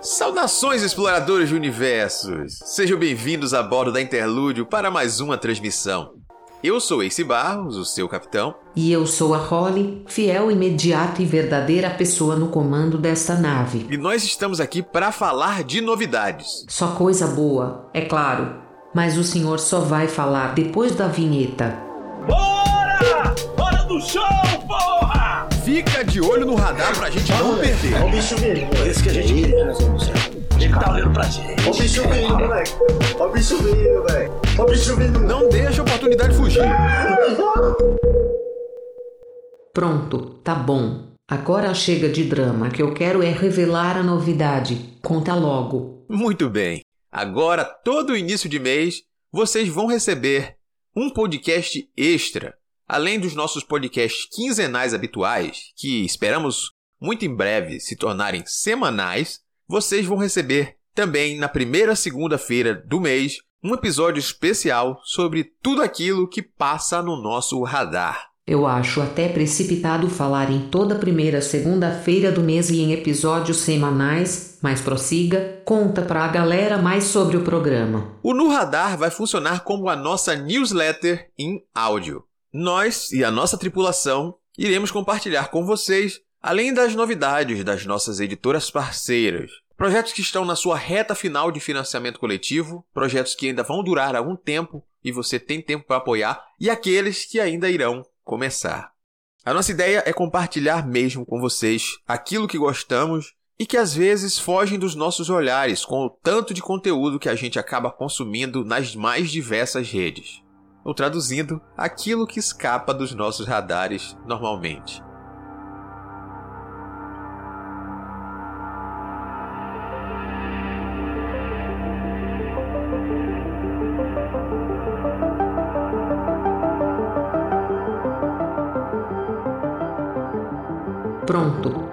Saudações, exploradores de universos! Sejam bem-vindos a bordo da Interlúdio para mais uma transmissão. Eu sou Ace Barros, o seu capitão. E eu sou a Holly, fiel, imediata e verdadeira pessoa no comando desta nave. E nós estamos aqui para falar de novidades. Só coisa boa, é claro. Mas o senhor só vai falar depois da vinheta. Bora! Hora do show! Fica de olho no radar pra gente não perder. Olha o bicho vindo, é isso que a gente queria. Ele tá olhando pra gente. Olha o bicho vindo, moleque. Olha o bicho vindo, velho. Olha o bicho vindo. Não deixa a oportunidade fugir. Pronto, tá bom. Agora chega de drama, que eu quero é revelar a novidade. Conta logo. Muito bem. Agora, todo início de mês, vocês vão receber um podcast extra, além dos nossos podcasts quinzenais habituais, que esperamos muito em breve se tornarem semanais. Vocês vão receber também na primeira segunda-feira do mês um episódio especial sobre tudo aquilo que passa no nosso radar. Eu acho até precipitado falar em toda primeira segunda-feira do mês e em episódios semanais, mas prossiga, conta pra galera mais sobre o programa. O No Radar vai funcionar como a nossa newsletter em áudio. Nós e a nossa tripulação iremos compartilhar com vocês, além das novidades das nossas editoras parceiras, projetos que estão na sua reta final de financiamento coletivo, projetos que ainda vão durar algum tempo e você tem tempo para apoiar, e aqueles que ainda irão começar. A nossa ideia é compartilhar mesmo com vocês aquilo que gostamos e que às vezes fogem dos nossos olhares com o tanto de conteúdo que a gente acaba consumindo nas mais diversas redes. Ou traduzindo, aquilo que escapa dos nossos radares normalmente.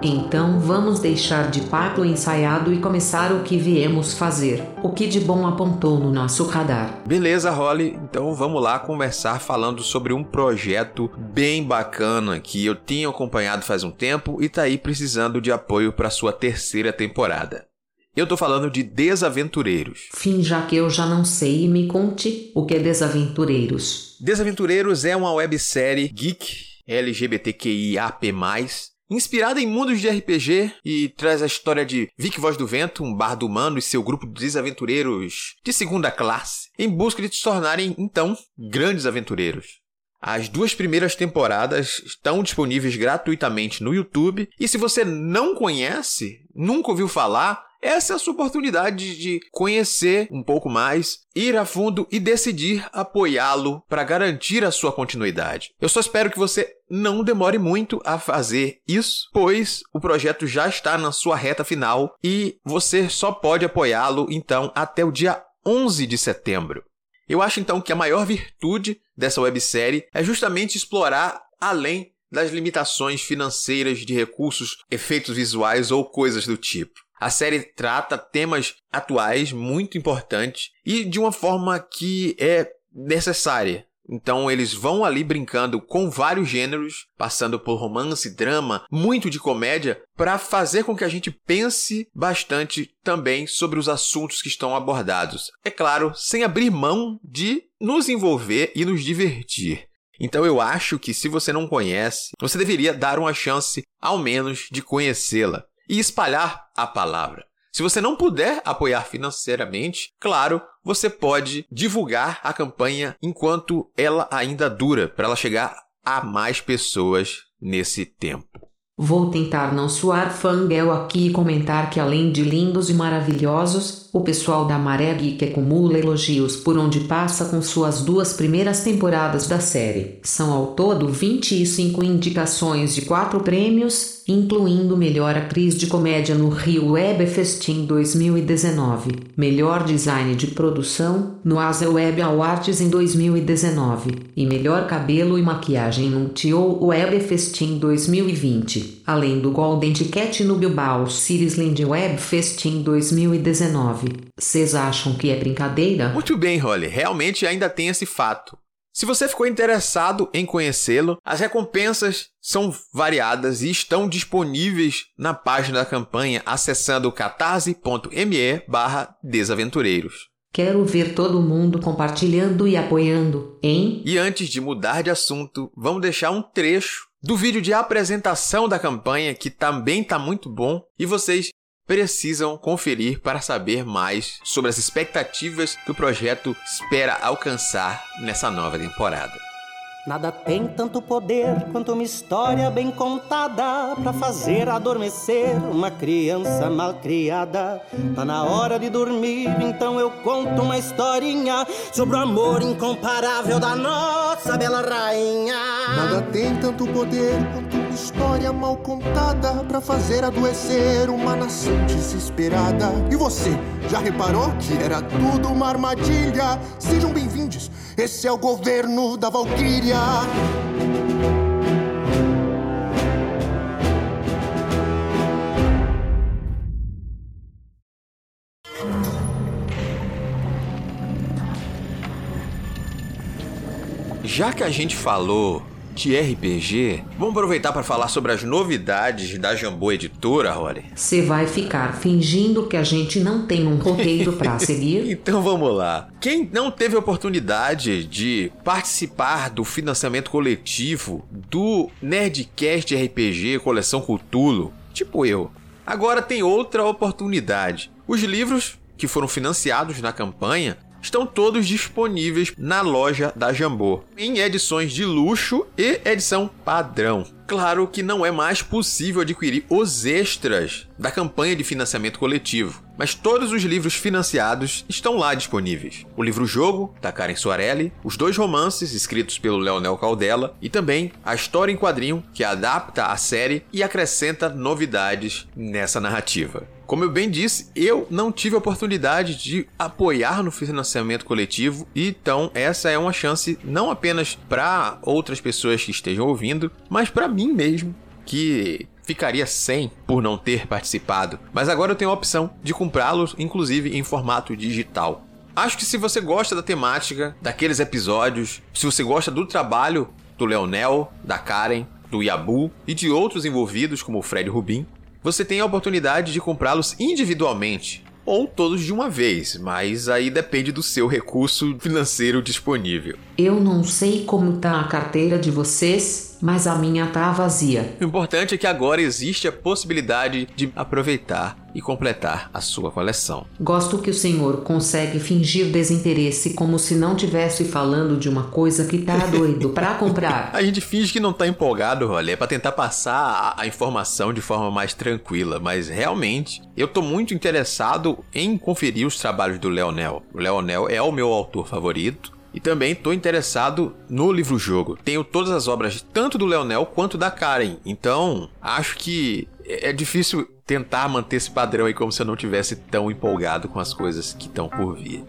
Então vamos deixar de papo ensaiado e começar o que viemos fazer. O que de bom apontou no nosso radar. Beleza, Holly, então vamos lá conversar falando sobre um projeto bem bacana que eu tenho acompanhado faz um tempo e tá aí precisando de apoio para sua terceira temporada. Eu tô falando de Desaventureiros. Fim já que eu já não sei e me conte o que é Desaventureiros. Desaventureiros é uma websérie geek LGBTQIAP+, inspirada em mundos de RPG e traz a história de Vic Voz do Vento, um bardo humano e seu grupo de desaventureiros de segunda classe, em busca de se tornarem, então, grandes aventureiros. As duas primeiras temporadas estão disponíveis gratuitamente no YouTube e se você não conhece, nunca ouviu falar, essa é a sua oportunidade de conhecer um pouco mais, ir a fundo e decidir apoiá-lo para garantir a sua continuidade. Eu só espero que você não demore muito a fazer isso, pois o projeto já está na sua reta final e você só pode apoiá-lo então até o dia 11 de setembro. Eu acho então que a maior virtude dessa websérie é justamente explorar além das limitações financeiras de recursos, efeitos visuais ou coisas do tipo. A série trata temas atuais muito importantes e de uma forma que é necessária. Então eles vão ali brincando com vários gêneros, passando por romance, drama, muito de comédia, para fazer com que a gente pense bastante também sobre os assuntos que estão abordados. É claro, sem abrir mão de nos envolver e nos divertir. Então eu acho que se você não conhece, você deveria dar uma chance, ao menos, de conhecê-la e espalhar a palavra. Se você não puder apoiar financeiramente, claro, você pode divulgar a campanha enquanto ela ainda dura, para ela chegar a mais pessoas nesse tempo. Vou tentar não soar fangirl aqui e comentar que além de lindos e maravilhosos, o pessoal da Maré Geek acumula elogios por onde passa com suas duas primeiras temporadas da série. São ao todo 25 indicações de quatro prêmios, incluindo Melhor Atriz de Comédia no Rio Web Festim 2019, Melhor Design de Produção no Asa Web Awards em 2019 e Melhor Cabelo e Maquiagem no Tio Web Festim 2020, além do Golden Ticket no Bilbao Cities Land Web Festim 2019. Vocês acham que é brincadeira? Muito bem, Holly, realmente ainda tem esse fato. Se você ficou interessado em conhecê-lo, as recompensas são variadas e estão disponíveis na página da campanha acessando catarse.me desaventureiros. Quero ver todo mundo compartilhando e apoiando, hein? E antes de mudar de assunto, vamos deixar um trecho do vídeo de apresentação da campanha que também está muito bom e vocês precisam conferir para saber mais sobre as expectativas que o projeto espera alcançar nessa nova temporada. Nada tem tanto poder quanto uma história bem contada para fazer adormecer uma criança mal criada. Tá na hora de dormir, então eu conto uma historinha sobre o amor incomparável da nossa bela rainha. Nada tem tanto poder quanto uma história mal contada para fazer adoecer uma nação desesperada. E você, já reparou que era tudo uma armadilha? Sejam bem-vindos, esse é o governo da Já que a gente falou de RPG, vamos aproveitar para falar sobre as novidades da Jambô Editora, Rory? Você vai ficar fingindo que a gente não tem um roteiro para seguir? Então vamos lá. Quem não teve oportunidade de participar do financiamento coletivo do Nerdcast RPG Coleção Cutulo, tipo eu, agora tem outra oportunidade. Os livros que foram financiados na campanha estão todos disponíveis na loja da Jambô, em edições de luxo e edição padrão. Claro que não é mais possível adquirir os extras da campanha de financiamento coletivo, mas todos os livros financiados estão lá disponíveis. O livro-jogo, da Karen Soarelli, os dois romances escritos pelo Leonel Caldela e também a história em quadrinho que adapta a série e acrescenta novidades nessa narrativa. Como eu bem disse, eu não tive a oportunidade de apoiar no financiamento coletivo, então essa é uma chance não apenas para outras pessoas que estejam ouvindo, mas para mim mesmo, que ficaria sem por não ter participado. Mas agora eu tenho a opção de comprá-los, inclusive em formato digital. Acho que se você gosta da temática, daqueles episódios, se você gosta do trabalho do Leonel, da Karen, do Yabu e de outros envolvidos como o Fred Rubin, você tem a oportunidade de comprá-los individualmente ou todos de uma vez, mas aí depende do seu recurso financeiro disponível. Eu não sei como tá a carteira de vocês, mas a minha tá vazia. O importante é que agora existe a possibilidade de aproveitar e completar a sua coleção. Gosto que o senhor consegue fingir desinteresse como se não tivesse falando de uma coisa que tá doido pra comprar. A gente finge que não tá empolgado, olha, é pra tentar passar a, a informação de forma mais tranquila, mas realmente eu tô muito interessado em conferir os trabalhos do Leonel. O Leonel é o meu autor favorito. E também estou interessado no livro-jogo. Tenho todas as obras, tanto do Leonel quanto da Karen. Então, acho que é difícil tentar manter esse padrão aí como se eu não tivesse tão empolgado com as coisas que estão por vir.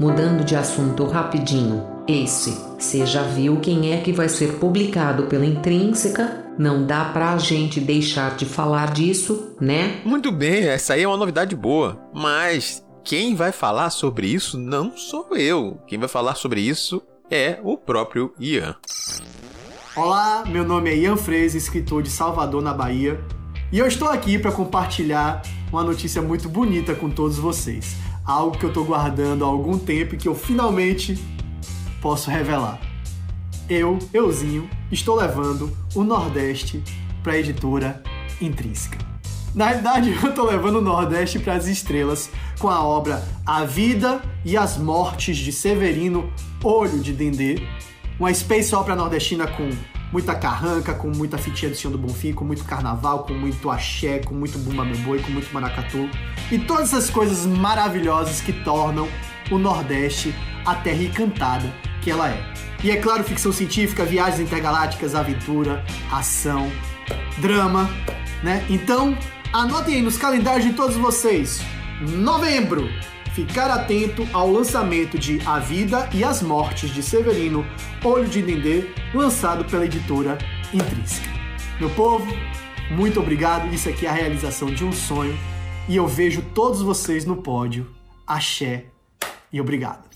Mudando de assunto rapidinho, esse, você já viu quem é que vai ser publicado pela Intrínseca? Não dá pra gente deixar de falar disso, né? Muito bem, essa aí é uma novidade boa. Mas quem vai falar sobre isso não sou eu. Quem vai falar sobre isso é o próprio Ian. Olá, meu nome é Ian Freire, escritor de Salvador, na Bahia, e eu estou aqui para compartilhar uma notícia muito bonita com todos vocês. Algo que eu estou guardando há algum tempo e que eu finalmente posso revelar. Eu, euzinho, estou levando o Nordeste para a editora Intrínseca. Na realidade, eu estou levando o Nordeste para as estrelas com a obra A Vida e as Mortes de Severino Olho de Dendê, uma space opera nordestina com muita carranca, com muita fitinha do Senhor do Bonfim, com muito carnaval, com muito axé, com muito bumba boi, com muito maracatu e todas essas coisas maravilhosas que tornam o Nordeste a terra encantada que ela é. E é claro, ficção científica, viagens intergalácticas, aventura, ação, drama, né? Então, anotem aí nos calendários de todos vocês. Novembro, ficar atento ao lançamento de A Vida e as Mortes de Severino, Olho de Dendê, lançado pela editora Intrínseca. Meu povo, muito obrigado. Isso aqui é a realização de um sonho e eu vejo todos vocês no pódio. Axé e obrigado.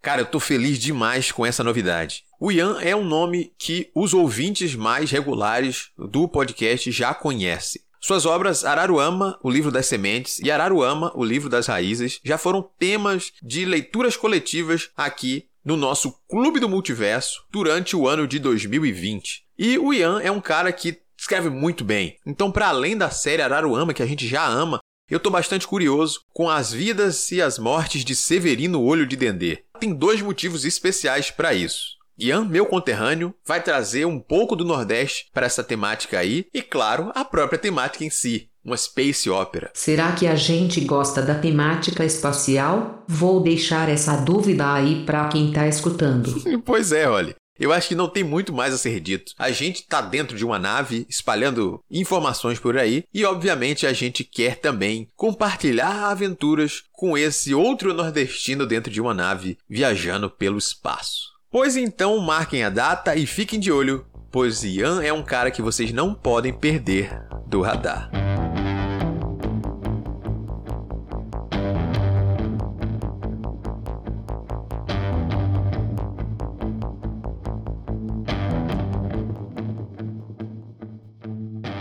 Cara, eu tô feliz demais com essa novidade. O Ian é um nome que os ouvintes mais regulares do podcast já conhecem. Suas obras Araruama, o livro das sementes, e Araruama, o livro das raízes, já foram temas de leituras coletivas aqui no nosso Clube do Multiverso durante o ano de 2020. E o Ian é um cara que escreve muito bem. Então, para além da série Araruama, que a gente já ama, eu tô bastante curioso com as vidas e as mortes de Severino Olho de Dendê. Tem dois motivos especiais para isso. Ian, meu conterrâneo, vai trazer um pouco do Nordeste para essa temática aí e, claro, a própria temática em si, uma space opera. Será que a gente gosta da temática espacial? Vou deixar essa dúvida aí para quem tá escutando. pois é, olha. Eu acho que não tem muito mais a ser dito. A gente está dentro de uma nave espalhando informações por aí e, obviamente, a gente quer também compartilhar aventuras com esse outro nordestino dentro de uma nave viajando pelo espaço. Pois então, marquem a data e fiquem de olho, pois Ian é um cara que vocês não podem perder do radar.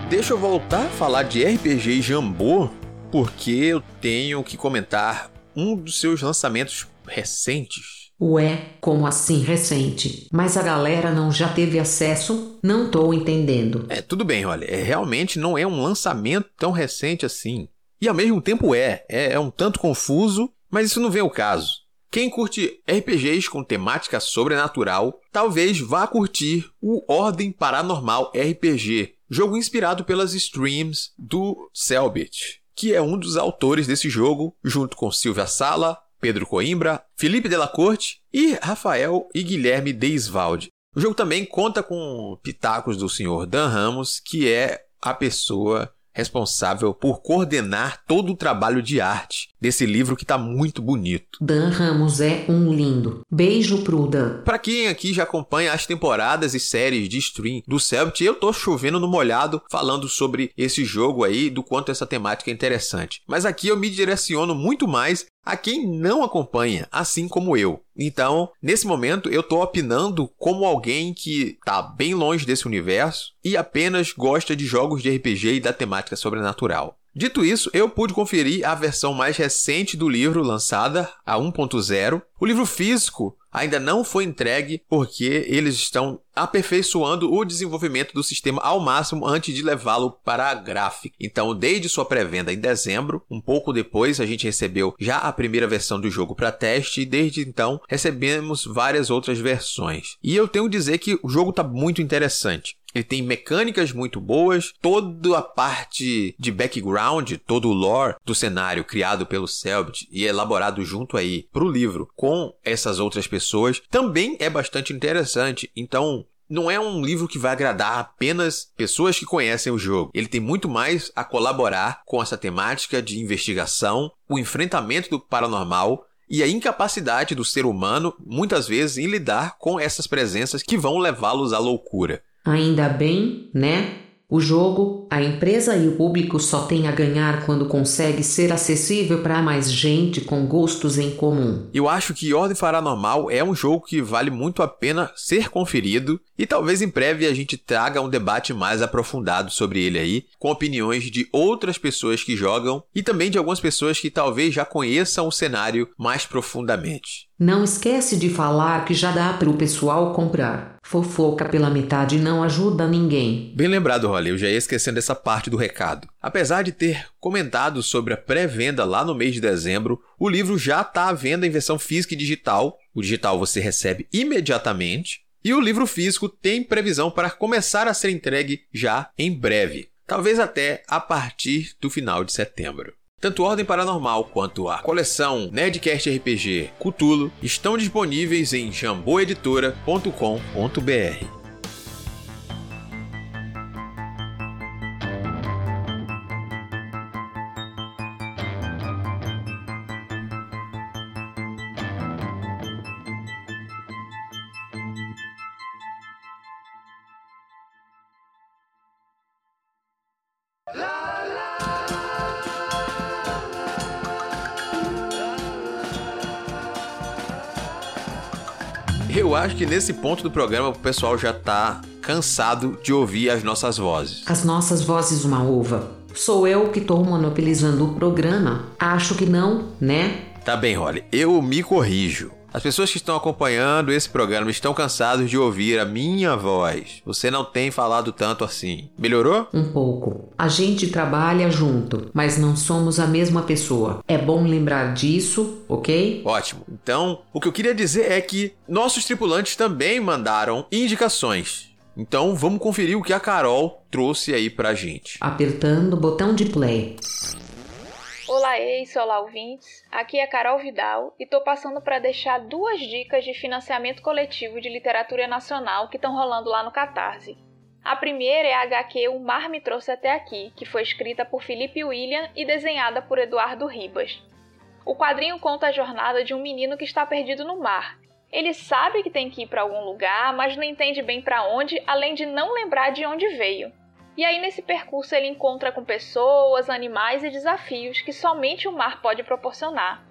Deixa eu voltar a falar de RPG Jambô, porque eu tenho que comentar um dos seus lançamentos recentes Ué, como assim recente? Mas a galera não já teve acesso? Não tô entendendo. É, tudo bem, olha, é, realmente não é um lançamento tão recente assim. E ao mesmo tempo é, é, é um tanto confuso, mas isso não vem ao caso. Quem curte RPGs com temática sobrenatural, talvez vá curtir o Ordem Paranormal RPG, jogo inspirado pelas streams do Selbit, que é um dos autores desse jogo, junto com Silvia Sala, Pedro Coimbra, Felipe Delacorte e Rafael e Guilherme Deisvalde. O jogo também conta com pitacos do senhor Dan Ramos, que é a pessoa responsável por coordenar todo o trabalho de arte desse livro que está muito bonito. Dan Ramos é um lindo. Beijo pro Dan. Para quem aqui já acompanha as temporadas e séries de stream do Celt, eu tô chovendo no molhado falando sobre esse jogo aí, do quanto essa temática é interessante. Mas aqui eu me direciono muito mais a quem não acompanha, assim como eu. Então, nesse momento, eu estou opinando como alguém que está bem longe desse universo e apenas gosta de jogos de RPG e da temática sobrenatural. Dito isso, eu pude conferir a versão mais recente do livro, lançada a 1.0. O livro físico ainda não foi entregue porque eles estão aperfeiçoando o desenvolvimento do sistema ao máximo antes de levá-lo para a gráfica. Então, desde sua pré-venda em dezembro, um pouco depois a gente recebeu já a primeira versão do jogo para teste e desde então recebemos várias outras versões. E eu tenho que dizer que o jogo está muito interessante. Ele tem mecânicas muito boas, toda a parte de background, todo o lore do cenário criado pelo Selbit e elaborado junto aí para o livro com essas outras pessoas também é bastante interessante. Então, não é um livro que vai agradar apenas pessoas que conhecem o jogo. Ele tem muito mais a colaborar com essa temática de investigação, o enfrentamento do paranormal e a incapacidade do ser humano, muitas vezes, em lidar com essas presenças que vão levá-los à loucura. Ainda bem, né? O jogo, a empresa e o público só têm a ganhar quando consegue ser acessível para mais gente com gostos em comum. Eu acho que Ordem Paranormal é um jogo que vale muito a pena ser conferido e talvez em breve a gente traga um debate mais aprofundado sobre ele aí, com opiniões de outras pessoas que jogam e também de algumas pessoas que talvez já conheçam o cenário mais profundamente. Não esquece de falar que já dá para o pessoal comprar. Fofoca pela metade não ajuda ninguém. Bem lembrado, Rolly, eu já ia esquecendo essa parte do recado. Apesar de ter comentado sobre a pré-venda lá no mês de dezembro, o livro já está à venda em versão física e digital. O digital você recebe imediatamente. E o livro físico tem previsão para começar a ser entregue já em breve, talvez até a partir do final de setembro. Tanto Ordem Paranormal quanto a coleção Nerdcast RPG Cutulo estão disponíveis em jamboeditora.com.br. que nesse ponto do programa o pessoal já tá cansado de ouvir as nossas vozes. As nossas vozes, uma uva. Sou eu que tô monopolizando o programa? Acho que não, né? Tá bem, Holly, eu me corrijo. As pessoas que estão acompanhando esse programa estão cansados de ouvir a minha voz. Você não tem falado tanto assim. Melhorou? Um pouco. A gente trabalha junto, mas não somos a mesma pessoa. É bom lembrar disso, ok? Ótimo. Então, o que eu queria dizer é que nossos tripulantes também mandaram indicações. Então, vamos conferir o que a Carol trouxe aí pra gente. Apertando o botão de play. Olá, ex, olá, ouvintes. Aqui é Carol Vidal e tô passando para deixar duas dicas de financiamento coletivo de literatura nacional que estão rolando lá no Catarse. A primeira é a HQ O Mar Me Trouxe Até Aqui, que foi escrita por Felipe William e desenhada por Eduardo Ribas. O quadrinho conta a jornada de um menino que está perdido no mar. Ele sabe que tem que ir para algum lugar, mas não entende bem para onde, além de não lembrar de onde veio. E aí, nesse percurso, ele encontra com pessoas, animais e desafios que somente o mar pode proporcionar.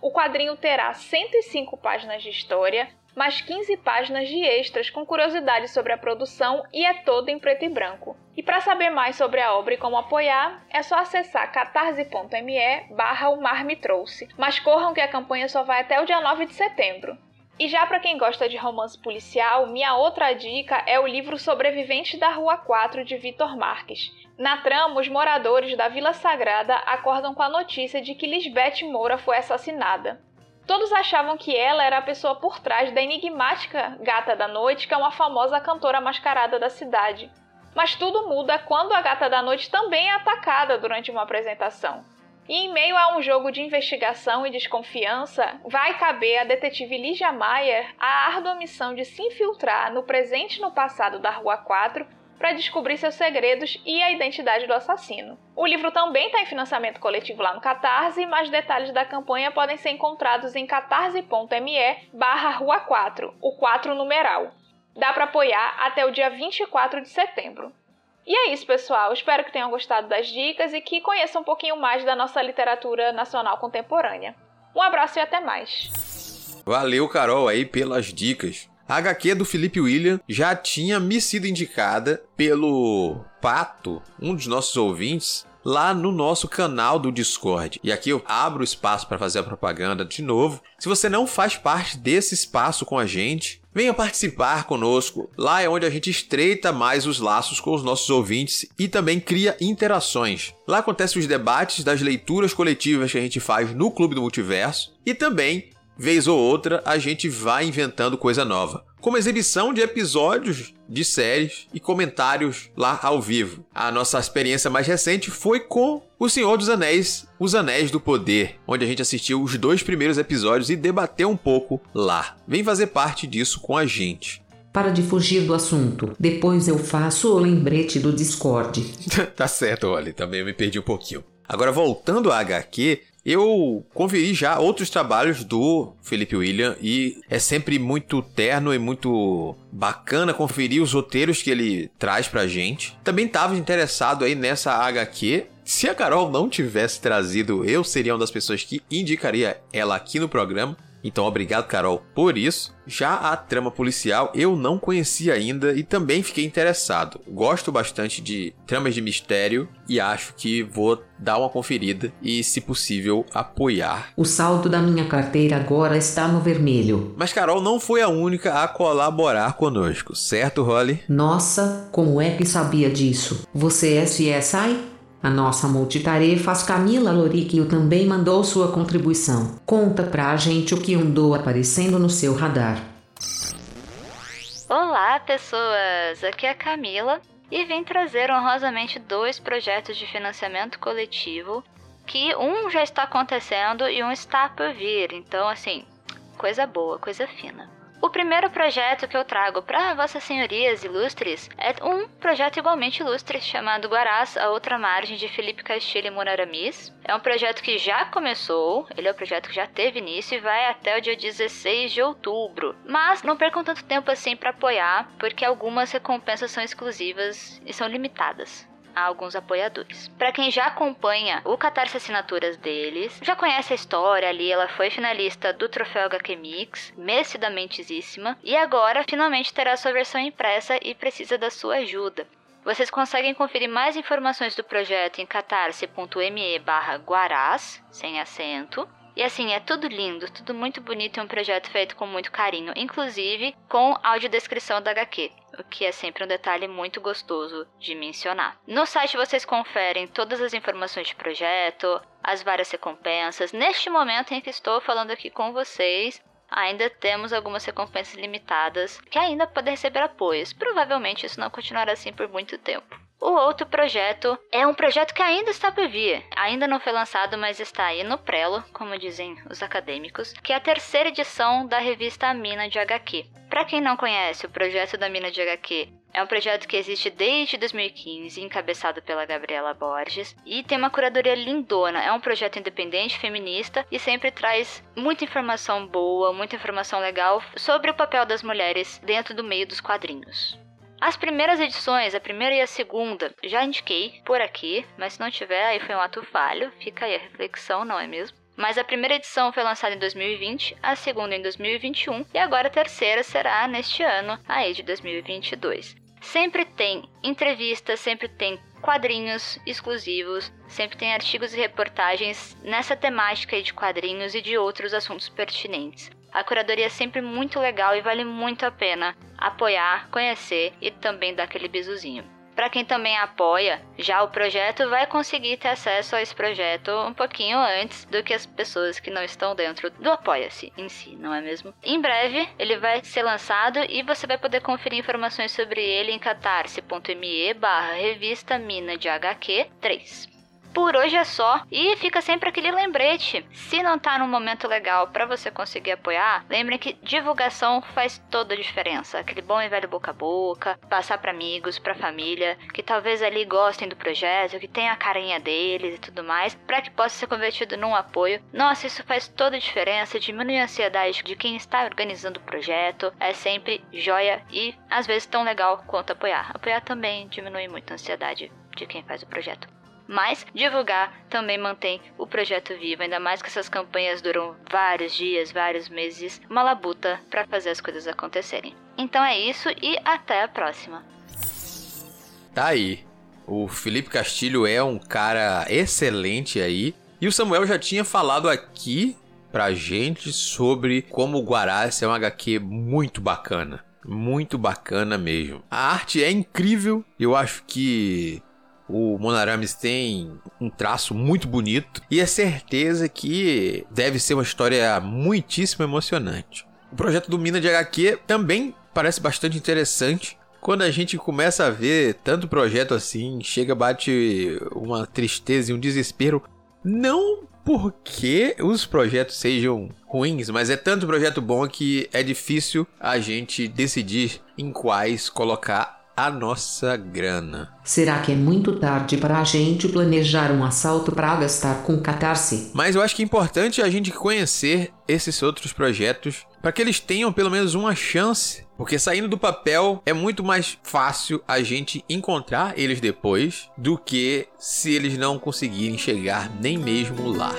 O quadrinho terá 105 páginas de história, mais 15 páginas de extras com curiosidades sobre a produção e é todo em preto e branco. E para saber mais sobre a obra e como apoiar, é só acessar catarse.me barra o mar me trouxe. Mas corram que a campanha só vai até o dia 9 de setembro. E já para quem gosta de romance policial, minha outra dica é o livro Sobreviventes da Rua 4 de Vitor Marques. Na trama, os moradores da Vila Sagrada acordam com a notícia de que Lisbeth Moura foi assassinada. Todos achavam que ela era a pessoa por trás da enigmática Gata da Noite, que é uma famosa cantora mascarada da cidade. Mas tudo muda quando a Gata da Noite também é atacada durante uma apresentação. E em meio a um jogo de investigação e desconfiança, vai caber à detetive Lígia Maier a árdua missão de se infiltrar no presente e no passado da Rua 4 para descobrir seus segredos e a identidade do assassino. O livro também está em financiamento coletivo lá no Catarse, mas detalhes da campanha podem ser encontrados em catarse.me barra Rua 4, o 4 numeral. Dá para apoiar até o dia 24 de setembro. E é isso, pessoal. Espero que tenham gostado das dicas e que conheçam um pouquinho mais da nossa literatura nacional contemporânea. Um abraço e até mais. Valeu, Carol, aí pelas dicas. A HQ do Felipe William já tinha me sido indicada pelo Pato, um dos nossos ouvintes, lá no nosso canal do Discord. E aqui eu abro espaço para fazer a propaganda de novo. Se você não faz parte desse espaço com a gente, Venha participar conosco. Lá é onde a gente estreita mais os laços com os nossos ouvintes e também cria interações. Lá acontecem os debates das leituras coletivas que a gente faz no Clube do Multiverso e também Vez ou outra, a gente vai inventando coisa nova, como exibição de episódios de séries e comentários lá ao vivo. A nossa experiência mais recente foi com O Senhor dos Anéis, Os Anéis do Poder, onde a gente assistiu os dois primeiros episódios e debateu um pouco lá. Vem fazer parte disso com a gente. Para de fugir do assunto. Depois eu faço o lembrete do Discord. tá certo, olha, também eu me perdi um pouquinho. Agora, voltando à HQ, eu conferi já outros trabalhos do Felipe William e é sempre muito terno e muito bacana conferir os roteiros que ele traz pra gente. Também estava interessado aí nessa HQ. Se a Carol não tivesse trazido, eu seria uma das pessoas que indicaria ela aqui no programa. Então, obrigado, Carol, por isso. Já a trama policial eu não conhecia ainda e também fiquei interessado. Gosto bastante de tramas de mistério e acho que vou dar uma conferida e, se possível, apoiar. O saldo da minha carteira agora está no vermelho. Mas Carol não foi a única a colaborar conosco, certo, Holly? Nossa, como é que sabia disso? Você é CSI? A nossa multitarefas Camila Loriquio também mandou sua contribuição. Conta pra gente o que andou aparecendo no seu radar. Olá, pessoas! Aqui é a Camila e vim trazer honrosamente dois projetos de financiamento coletivo que um já está acontecendo e um está por vir. Então, assim, coisa boa, coisa fina. O primeiro projeto que eu trago para vossas senhorias ilustres é um projeto igualmente ilustre chamado Guarás, a outra margem de Felipe Castilho e Monaramis. É um projeto que já começou, ele é um projeto que já teve início e vai até o dia 16 de outubro. Mas não percam tanto tempo assim para apoiar, porque algumas recompensas são exclusivas e são limitadas. A alguns apoiadores. Para quem já acompanha o Catarse Assinaturas deles, já conhece a história ali, ela foi finalista do Troféu HQ Mix, e agora finalmente terá sua versão impressa e precisa da sua ajuda. Vocês conseguem conferir mais informações do projeto em catarse.me barra guarás, sem acento, e assim, é tudo lindo, tudo muito bonito e um projeto feito com muito carinho, inclusive com audiodescrição da HQ, o que é sempre um detalhe muito gostoso de mencionar. No site vocês conferem todas as informações de projeto, as várias recompensas. Neste momento em que estou falando aqui com vocês, ainda temos algumas recompensas limitadas que ainda podem receber apoios. Provavelmente isso não continuará assim por muito tempo. O outro projeto é um projeto que ainda está por vir. Ainda não foi lançado, mas está aí no prelo, como dizem os acadêmicos, que é a terceira edição da revista Mina de HQ. Para quem não conhece, o projeto da Mina de HQ é um projeto que existe desde 2015, encabeçado pela Gabriela Borges, e tem uma curadoria lindona. É um projeto independente, feminista e sempre traz muita informação boa, muita informação legal sobre o papel das mulheres dentro do meio dos quadrinhos. As primeiras edições, a primeira e a segunda, já indiquei por aqui, mas se não tiver, aí foi um ato falho, fica aí a reflexão, não é mesmo? Mas a primeira edição foi lançada em 2020, a segunda em 2021 e agora a terceira será neste ano, aí de 2022. Sempre tem entrevistas, sempre tem quadrinhos exclusivos, sempre tem artigos e reportagens nessa temática de quadrinhos e de outros assuntos pertinentes. A curadoria é sempre muito legal e vale muito a pena apoiar, conhecer e também dar aquele bisuzinho. Para quem também apoia, já o projeto vai conseguir ter acesso a esse projeto um pouquinho antes do que as pessoas que não estão dentro do Apoia-se em si, não é mesmo? Em breve ele vai ser lançado e você vai poder conferir informações sobre ele em catarse.me barra revista Mina de HQ 3. Por hoje é só. E fica sempre aquele lembrete. Se não tá num momento legal para você conseguir apoiar, lembre que divulgação faz toda a diferença. Aquele bom e velho boca a boca, passar para amigos, para família, que talvez ali gostem do projeto, que tenha a carinha deles e tudo mais, para que possa ser convertido num apoio. Nossa, isso faz toda a diferença, diminui a ansiedade de quem está organizando o projeto. É sempre joia e às vezes tão legal quanto apoiar. Apoiar também diminui muito a ansiedade de quem faz o projeto. Mas divulgar também mantém o projeto vivo, ainda mais que essas campanhas duram vários dias, vários meses, uma labuta para fazer as coisas acontecerem. Então é isso e até a próxima. Tá aí. O Felipe Castilho é um cara excelente aí. E o Samuel já tinha falado aqui pra gente sobre como o Guarás é um HQ muito bacana. Muito bacana mesmo. A arte é incrível. Eu acho que o Monarames tem um traço muito bonito e é certeza que deve ser uma história muitíssimo emocionante. O projeto do Mina de HQ também parece bastante interessante. Quando a gente começa a ver tanto projeto assim, chega, bate uma tristeza e um desespero. Não porque os projetos sejam ruins, mas é tanto projeto bom que é difícil a gente decidir em quais colocar a nossa grana. Será que é muito tarde para a gente planejar um assalto para gastar com catarse? Mas eu acho que é importante a gente conhecer esses outros projetos para que eles tenham pelo menos uma chance. Porque saindo do papel é muito mais fácil a gente encontrar eles depois do que se eles não conseguirem chegar nem mesmo lá.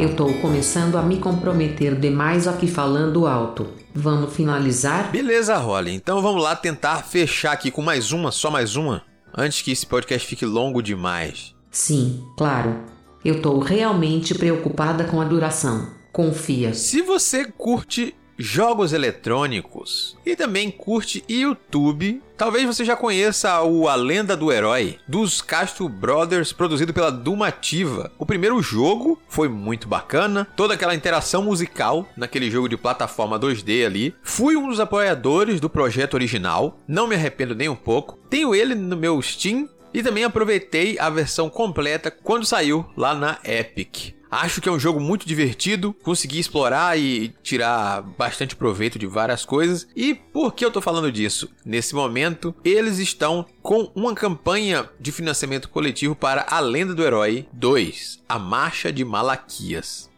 Eu tô começando a me comprometer demais aqui falando alto. Vamos finalizar? Beleza, Rolly. Então vamos lá tentar fechar aqui com mais uma, só mais uma, antes que esse podcast fique longo demais. Sim, claro. Eu tô realmente preocupada com a duração. Confia. Se você curte jogos eletrônicos e também curte YouTube, talvez você já conheça o A Lenda do Herói dos Castro Brothers, produzido pela Dumativa. O primeiro jogo foi muito bacana, toda aquela interação musical naquele jogo de plataforma 2D ali. Fui um dos apoiadores do projeto original, não me arrependo nem um pouco. Tenho ele no meu Steam e também aproveitei a versão completa quando saiu lá na Epic. Acho que é um jogo muito divertido, consegui explorar e tirar bastante proveito de várias coisas. E por que eu tô falando disso? Nesse momento, eles estão com uma campanha de financiamento coletivo para A Lenda do Herói 2, A Marcha de Malaquias.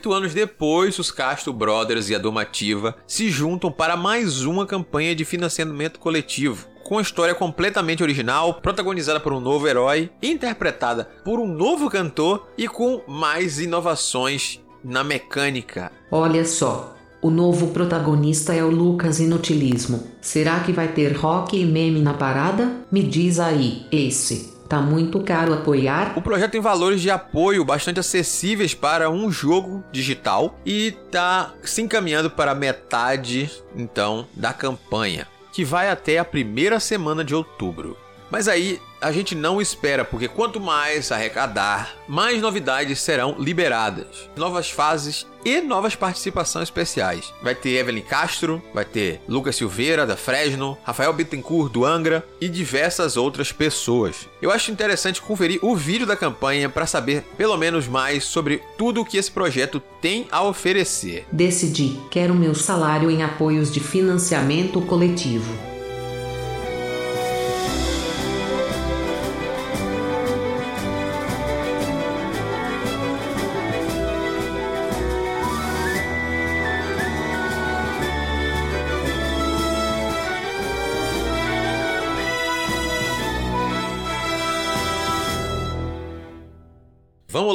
Oito anos depois, os Castro Brothers e a Domativa se juntam para mais uma campanha de financiamento coletivo. Com uma história completamente original, protagonizada por um novo herói, interpretada por um novo cantor e com mais inovações na mecânica. Olha só, o novo protagonista é o Lucas Inutilismo. Será que vai ter rock e meme na parada? Me diz aí, esse. Tá muito caro apoiar? O projeto tem valores de apoio bastante acessíveis para um jogo digital e está se encaminhando para metade, então, da campanha, que vai até a primeira semana de outubro. Mas aí a gente não espera, porque quanto mais arrecadar, mais novidades serão liberadas. Novas fases e novas participações especiais. Vai ter Evelyn Castro, vai ter Lucas Silveira, da Fresno, Rafael Bittencourt, do Angra e diversas outras pessoas. Eu acho interessante conferir o vídeo da campanha para saber pelo menos mais sobre tudo o que esse projeto tem a oferecer. Decidi, quero meu salário em apoios de financiamento coletivo.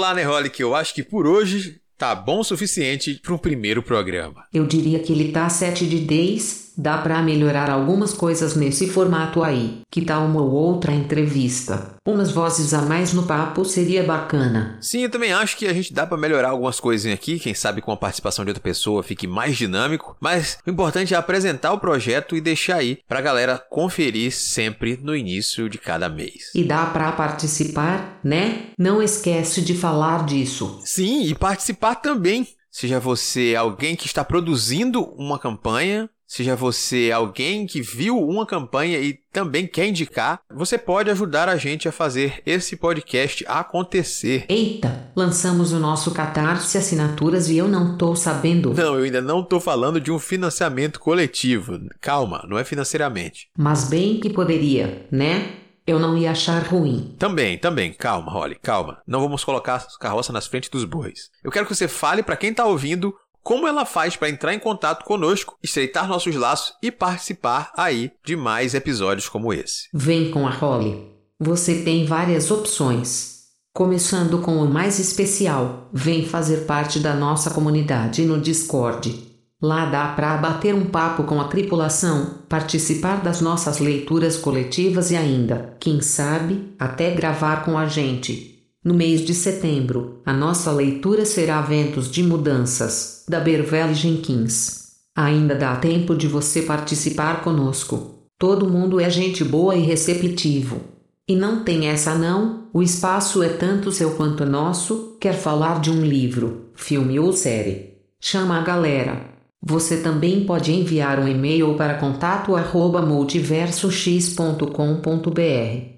Lá, Neroli, que eu acho que por hoje tá bom o suficiente para um primeiro programa. Eu diria que ele tá 7 de 10, dá pra melhorar algumas coisas nesse formato aí. Que tal uma ou outra entrevista? Umas vozes a mais no papo seria bacana. Sim, eu também acho que a gente dá para melhorar algumas coisinhas aqui, quem sabe com a participação de outra pessoa fique mais dinâmico, mas o importante é apresentar o projeto e deixar aí pra galera conferir sempre no início de cada mês. E dá pra participar, né? Não esquece de falar disso. Sim, e participar também. Seja você alguém que está produzindo uma campanha, seja você alguém que viu uma campanha e também quer indicar, você pode ajudar a gente a fazer esse podcast acontecer. Eita, lançamos o nosso Catarse Assinaturas e eu não tô sabendo. Não, eu ainda não tô falando de um financiamento coletivo. Calma, não é financeiramente. Mas bem que poderia, né? Eu não ia achar ruim. Também, também, calma, Holly, calma. Não vamos colocar a carroça nas frente dos bois. Eu quero que você fale para quem tá ouvindo como ela faz para entrar em contato conosco, estreitar nossos laços e participar aí de mais episódios como esse. Vem com a Holly. Você tem várias opções. Começando com o mais especial, vem fazer parte da nossa comunidade no Discord. Lá dá pra bater um papo com a tripulação, participar das nossas leituras coletivas e ainda, quem sabe, até gravar com a gente. No mês de setembro, a nossa leitura será Ventos de Mudanças, da Bervelle Jenkins. Ainda dá tempo de você participar conosco. Todo mundo é gente boa e receptivo. E não tem essa não, o espaço é tanto seu quanto nosso, quer falar de um livro, filme ou série. Chama a galera. Você também pode enviar um e-mail para contato arroba multiversox.com.br,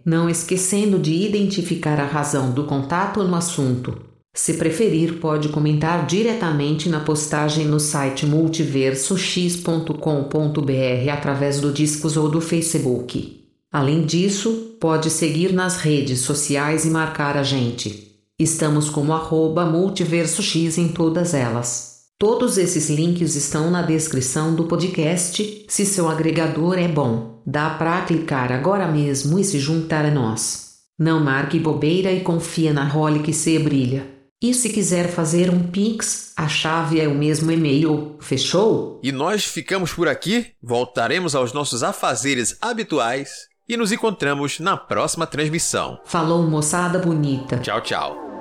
não esquecendo de identificar a razão do contato no assunto. Se preferir, pode comentar diretamente na postagem no site multiversox.com.br através do Discos ou do Facebook. Além disso, pode seguir nas redes sociais e marcar a gente. Estamos como arroba multiversox em todas elas. Todos esses links estão na descrição do podcast. Se seu agregador é bom, dá para clicar agora mesmo e se juntar a nós. Não marque bobeira e confia na role que se brilha. E se quiser fazer um Pix, a chave é o mesmo e-mail. Fechou? E nós ficamos por aqui, voltaremos aos nossos afazeres habituais e nos encontramos na próxima transmissão. Falou, moçada bonita. Tchau, tchau.